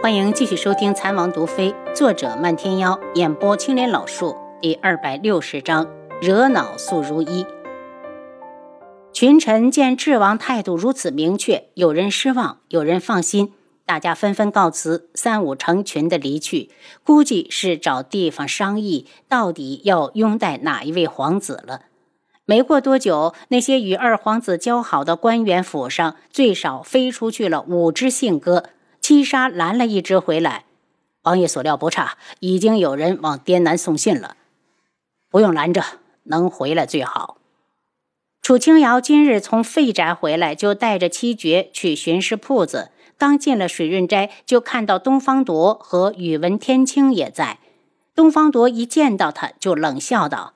欢迎继续收听《残王毒妃》，作者漫天妖，演播青莲老树，第二百六十章：惹恼素如一。群臣见智王态度如此明确，有人失望，有人放心，大家纷纷告辞，三五成群的离去，估计是找地方商议，到底要拥戴哪一位皇子了。没过多久，那些与二皇子交好的官员府上，最少飞出去了五只信鸽。七杀拦了一只回来，王爷所料不差，已经有人往滇南送信了，不用拦着，能回来最好。楚清瑶今日从废宅回来，就带着七绝去巡视铺子。刚进了水润斋，就看到东方铎和宇文天青也在。东方铎一见到他，就冷笑道。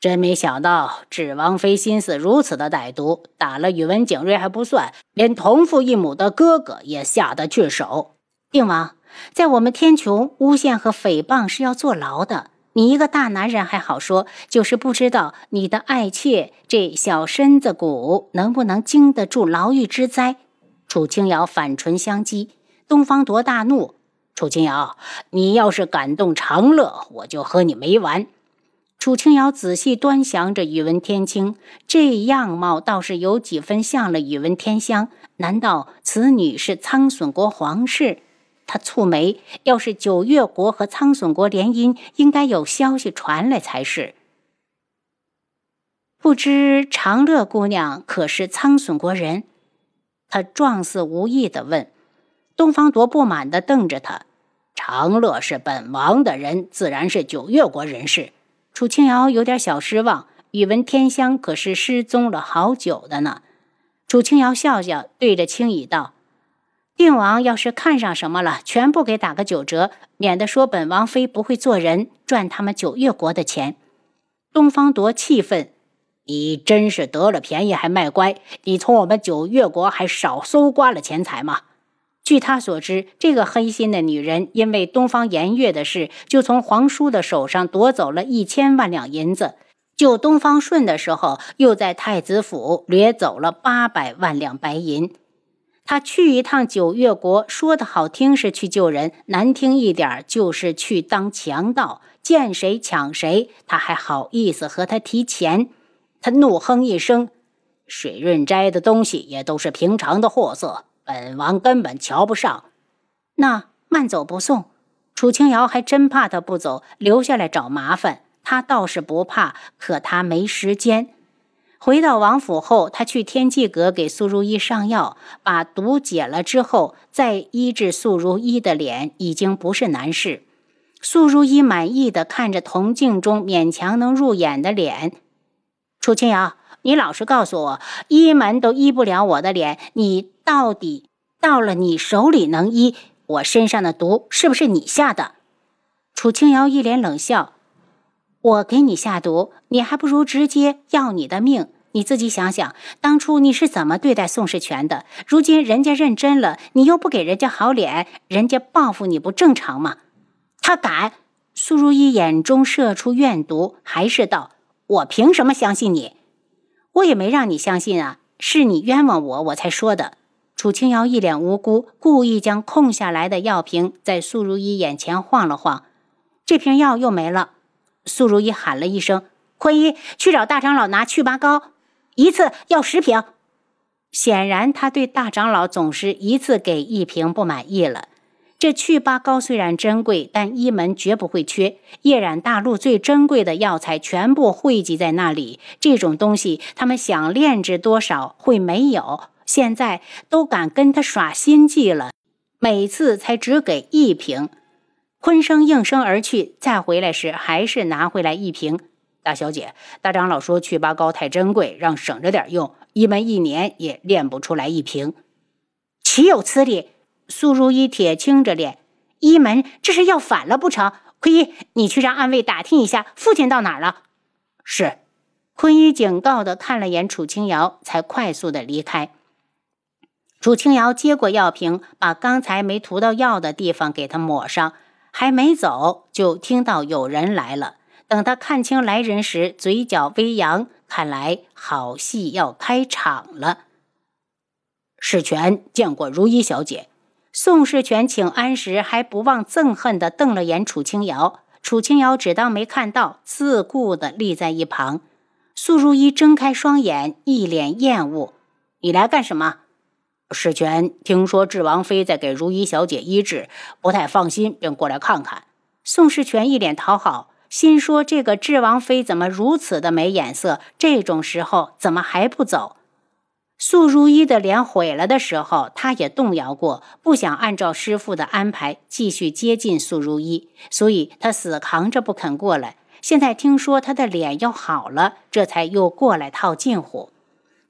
真没想到，智王妃心思如此的歹毒，打了宇文景睿还不算，连同父异母的哥哥也下得去手。定王，在我们天穹，诬陷和诽谤是要坐牢的。你一个大男人还好说，就是不知道你的爱妾这小身子骨能不能经得住牢狱之灾。楚清瑶反唇相讥，东方铎大怒：“楚清瑶，你要是敢动长乐，我就和你没完。”楚清瑶仔细端详着宇文天青，这样貌倒是有几分像了宇文天香。难道此女是苍隼国皇室？他蹙眉，要是九月国和苍隼国联姻，应该有消息传来才是。不知长乐姑娘可是苍隼国人？他状似无意地问。东方铎不满地瞪着他：“长乐是本王的人，自然是九月国人士。”楚清瑶有点小失望，宇文天香可是失踪了好久的呢。楚清瑶笑笑，对着青羽道：“定王要是看上什么了，全部给打个九折，免得说本王妃不会做人，赚他们九月国的钱。”东方铎气愤：“你真是得了便宜还卖乖！你从我们九月国还少搜刮了钱财吗？”据他所知，这个黑心的女人因为东方颜月的事，就从皇叔的手上夺走了一千万两银子；救东方顺的时候，又在太子府掠走了八百万两白银。他去一趟九月国，说的好听是去救人，难听一点就是去当强盗，见谁抢谁。他还好意思和他提钱？他怒哼一声：“水润斋的东西也都是平常的货色。”本王根本瞧不上，那慢走不送。楚清瑶还真怕他不走，留下来找麻烦。他倒是不怕，可他没时间。回到王府后，他去天际阁给苏如意上药，把毒解了之后，再医治苏如意的脸，已经不是难事。苏如意满意的看着铜镜中勉强能入眼的脸。楚清瑶，你老实告诉我，医门都医不了我的脸，你。到底到了你手里能医我身上的毒，是不是你下的？楚清瑶一脸冷笑：“我给你下毒，你还不如直接要你的命。你自己想想，当初你是怎么对待宋世权的？如今人家认真了，你又不给人家好脸，人家报复你不正常吗？”他敢！苏如意眼中射出怨毒，还是道：“我凭什么相信你？我也没让你相信啊，是你冤枉我，我才说的。”楚清瑶一脸无辜，故意将空下来的药瓶在苏如意眼前晃了晃，这瓶药又没了。苏如意喊了一声：“坤一，去找大长老拿祛疤膏，一次要十瓶。”显然，他对大长老总是一次给一瓶不满意了。这祛疤膏虽然珍贵，但医门绝不会缺。夜染大陆最珍贵的药材全部汇集在那里，这种东西他们想炼制多少会没有？现在都敢跟他耍心计了，每次才只给一瓶。昆生应声而去，再回来时还是拿回来一瓶。大小姐，大长老说祛疤膏太珍贵，让省着点用，一门一年也炼不出来一瓶。岂有此理！苏如意铁青着脸，一门这是要反了不成？坤一，你去让暗卫打听一下父亲到哪儿了。是。坤一警告的看了眼楚清瑶，才快速的离开。楚清瑶接过药瓶，把刚才没涂到药的地方给他抹上，还没走，就听到有人来了。等他看清来人时，嘴角微扬，看来好戏要开场了。世权见过如一小姐。宋世权请安时还不忘憎恨地瞪了眼楚清瑶，楚清瑶只当没看到，自顾地立在一旁。苏如意睁开双眼，一脸厌恶：“你来干什么？”世权听说智王妃在给如意小姐医治，不太放心，便过来看看。宋世权一脸讨好，心说：“这个智王妃怎么如此的没眼色？这种时候怎么还不走？”素如意的脸毁了的时候，他也动摇过，不想按照师傅的安排继续接近素如意，所以他死扛着不肯过来。现在听说他的脸要好了，这才又过来套近乎。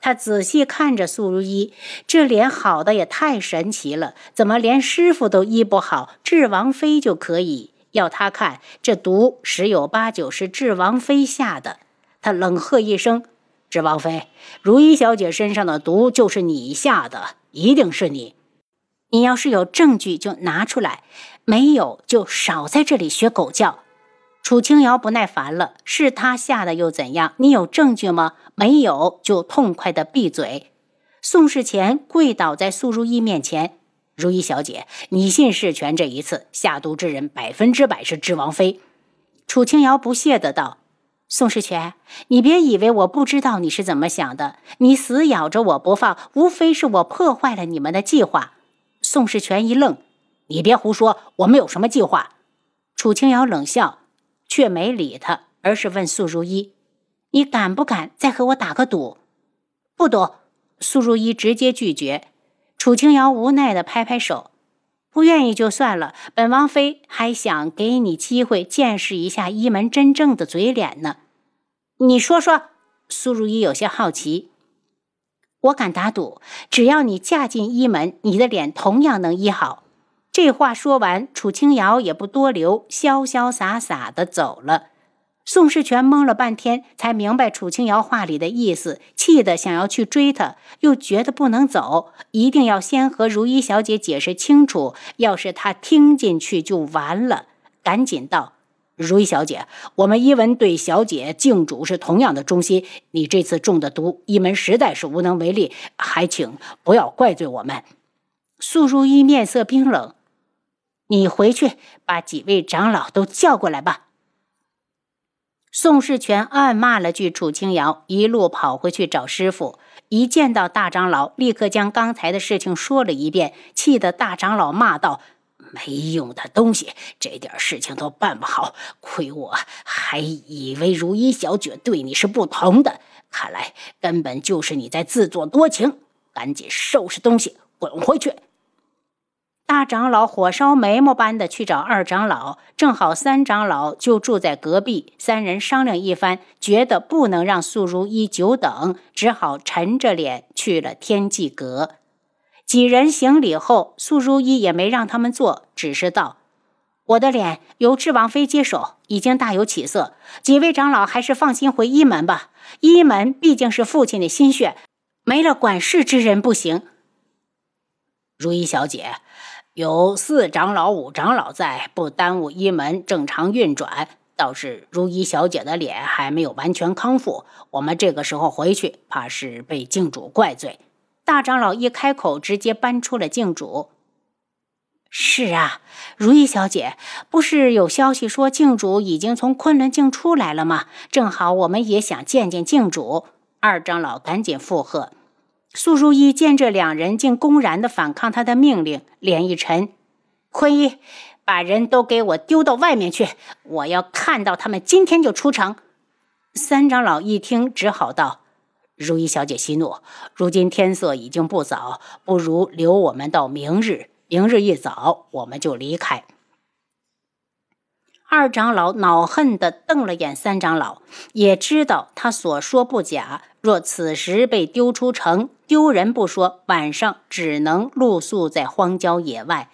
他仔细看着素如意，这脸好的也太神奇了，怎么连师傅都医不好，治王妃就可以？要他看，这毒十有八九是治王妃下的。他冷喝一声：“治王妃，如意小姐身上的毒就是你下的，一定是你！你要是有证据就拿出来，没有就少在这里学狗叫。”楚清瑶不耐烦了：“是他下的又怎样？你有证据吗？没有，就痛快的闭嘴。”宋世乾跪倒在苏如意面前：“如意小姐，你信世权这一次下毒之人百分之百是智王妃。”楚清瑶不屑的道：“宋世权，你别以为我不知道你是怎么想的。你死咬着我不放，无非是我破坏了你们的计划。”宋世权一愣：“你别胡说，我们有什么计划？”楚清瑶冷笑。却没理他，而是问素如意：“你敢不敢再和我打个赌？”“不赌。”素如意直接拒绝。楚清瑶无奈的拍拍手：“不愿意就算了，本王妃还想给你机会见识一下一门真正的嘴脸呢。”“你说说。”苏如意有些好奇。“我敢打赌，只要你嫁进一门，你的脸同样能医好。”这话说完，楚清瑶也不多留，潇潇洒洒的走了。宋世权懵了半天，才明白楚清瑶话里的意思，气得想要去追她，又觉得不能走，一定要先和如意小姐解释清楚。要是她听进去，就完了。赶紧道：“如意小姐，我们一文对小姐敬主是同样的忠心。你这次中的毒，一门实在是无能为力，还请不要怪罪我们。”素如意面色冰冷。你回去把几位长老都叫过来吧。宋世权暗骂了句楚清瑶，一路跑回去找师傅。一见到大长老，立刻将刚才的事情说了一遍，气得大长老骂道：“没用的东西，这点事情都办不好，亏我还以为如意小姐对你是不同的，看来根本就是你在自作多情。赶紧收拾东西，滚回去！”大长老火烧眉毛般的去找二长老，正好三长老就住在隔壁。三人商量一番，觉得不能让素如一久等，只好沉着脸去了天际阁。几人行礼后，素如一也没让他们坐，只是道：“我的脸由智王妃接手，已经大有起色。几位长老还是放心回一门吧。一门毕竟是父亲的心血，没了管事之人不行。”如一小姐。有四长老、五长老在，不耽误一门正常运转。倒是如意小姐的脸还没有完全康复，我们这个时候回去，怕是被镜主怪罪。大长老一开口，直接搬出了镜主。是啊，如意小姐，不是有消息说镜主已经从昆仑镜出来了吗？正好我们也想见见镜主。二长老赶紧附和。苏如意见这两人竟公然的反抗他的命令，脸一沉：“坤一，把人都给我丢到外面去！我要看到他们今天就出城。”三长老一听，只好道：“如意小姐息怒，如今天色已经不早，不如留我们到明日。明日一早，我们就离开。”二长老恼恨地瞪了眼三长老，也知道他所说不假。若此时被丢出城，丢人不说，晚上只能露宿在荒郊野外。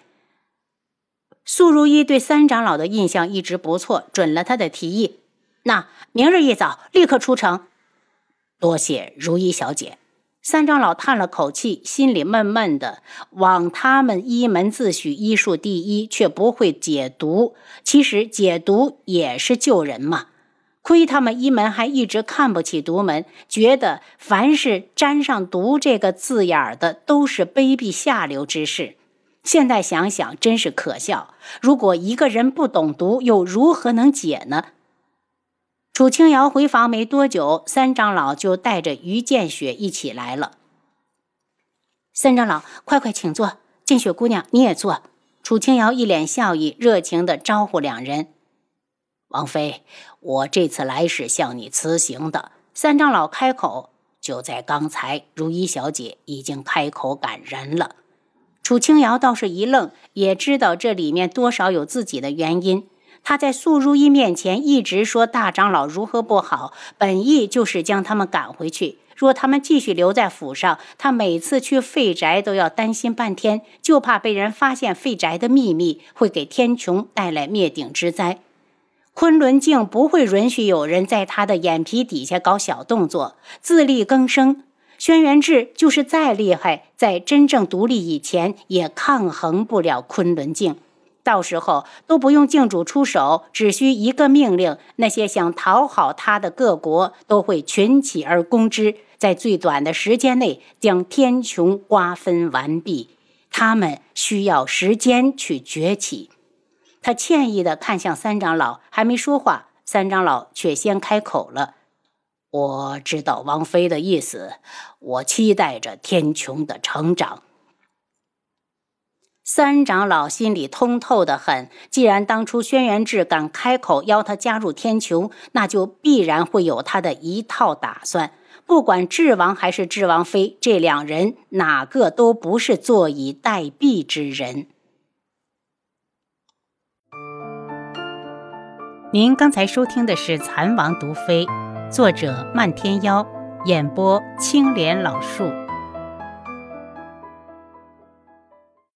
素如意对三长老的印象一直不错，准了他的提议。那明日一早立刻出城。多谢如意小姐。三长老叹了口气，心里闷闷的。枉他们一门自诩医术第一，却不会解毒。其实解毒也是救人嘛。亏他们一门还一直看不起独门，觉得凡是沾上“毒”这个字眼的，都是卑鄙下流之事。现在想想真是可笑。如果一个人不懂毒，又如何能解呢？楚清瑶回房没多久，三长老就带着于建雪一起来了。三长老，快快请坐。建雪姑娘，你也坐。楚清瑶一脸笑意，热情地招呼两人。王妃，我这次来是向你辞行的。三长老开口。就在刚才，如一小姐已经开口赶人了。楚清瑶倒是一愣，也知道这里面多少有自己的原因。他在素如一面前一直说大长老如何不好，本意就是将他们赶回去。若他们继续留在府上，他每次去废宅都要担心半天，就怕被人发现废宅的秘密，会给天穹带来灭顶之灾。昆仑镜不会允许有人在他的眼皮底下搞小动作，自力更生。轩辕志就是再厉害，在真正独立以前，也抗衡不了昆仑镜。到时候都不用镜主出手，只需一个命令，那些想讨好他的各国都会群起而攻之，在最短的时间内将天穹瓜分完毕。他们需要时间去崛起。他歉意地看向三长老，还没说话，三长老却先开口了：“我知道王妃的意思，我期待着天穹的成长。”三长老心里通透的很，既然当初轩辕志敢开口邀他加入天穹，那就必然会有他的一套打算。不管智王还是智王妃，这两人哪个都不是坐以待毙之人。您刚才收听的是《蚕王毒妃》，作者漫天妖，演播青莲老树。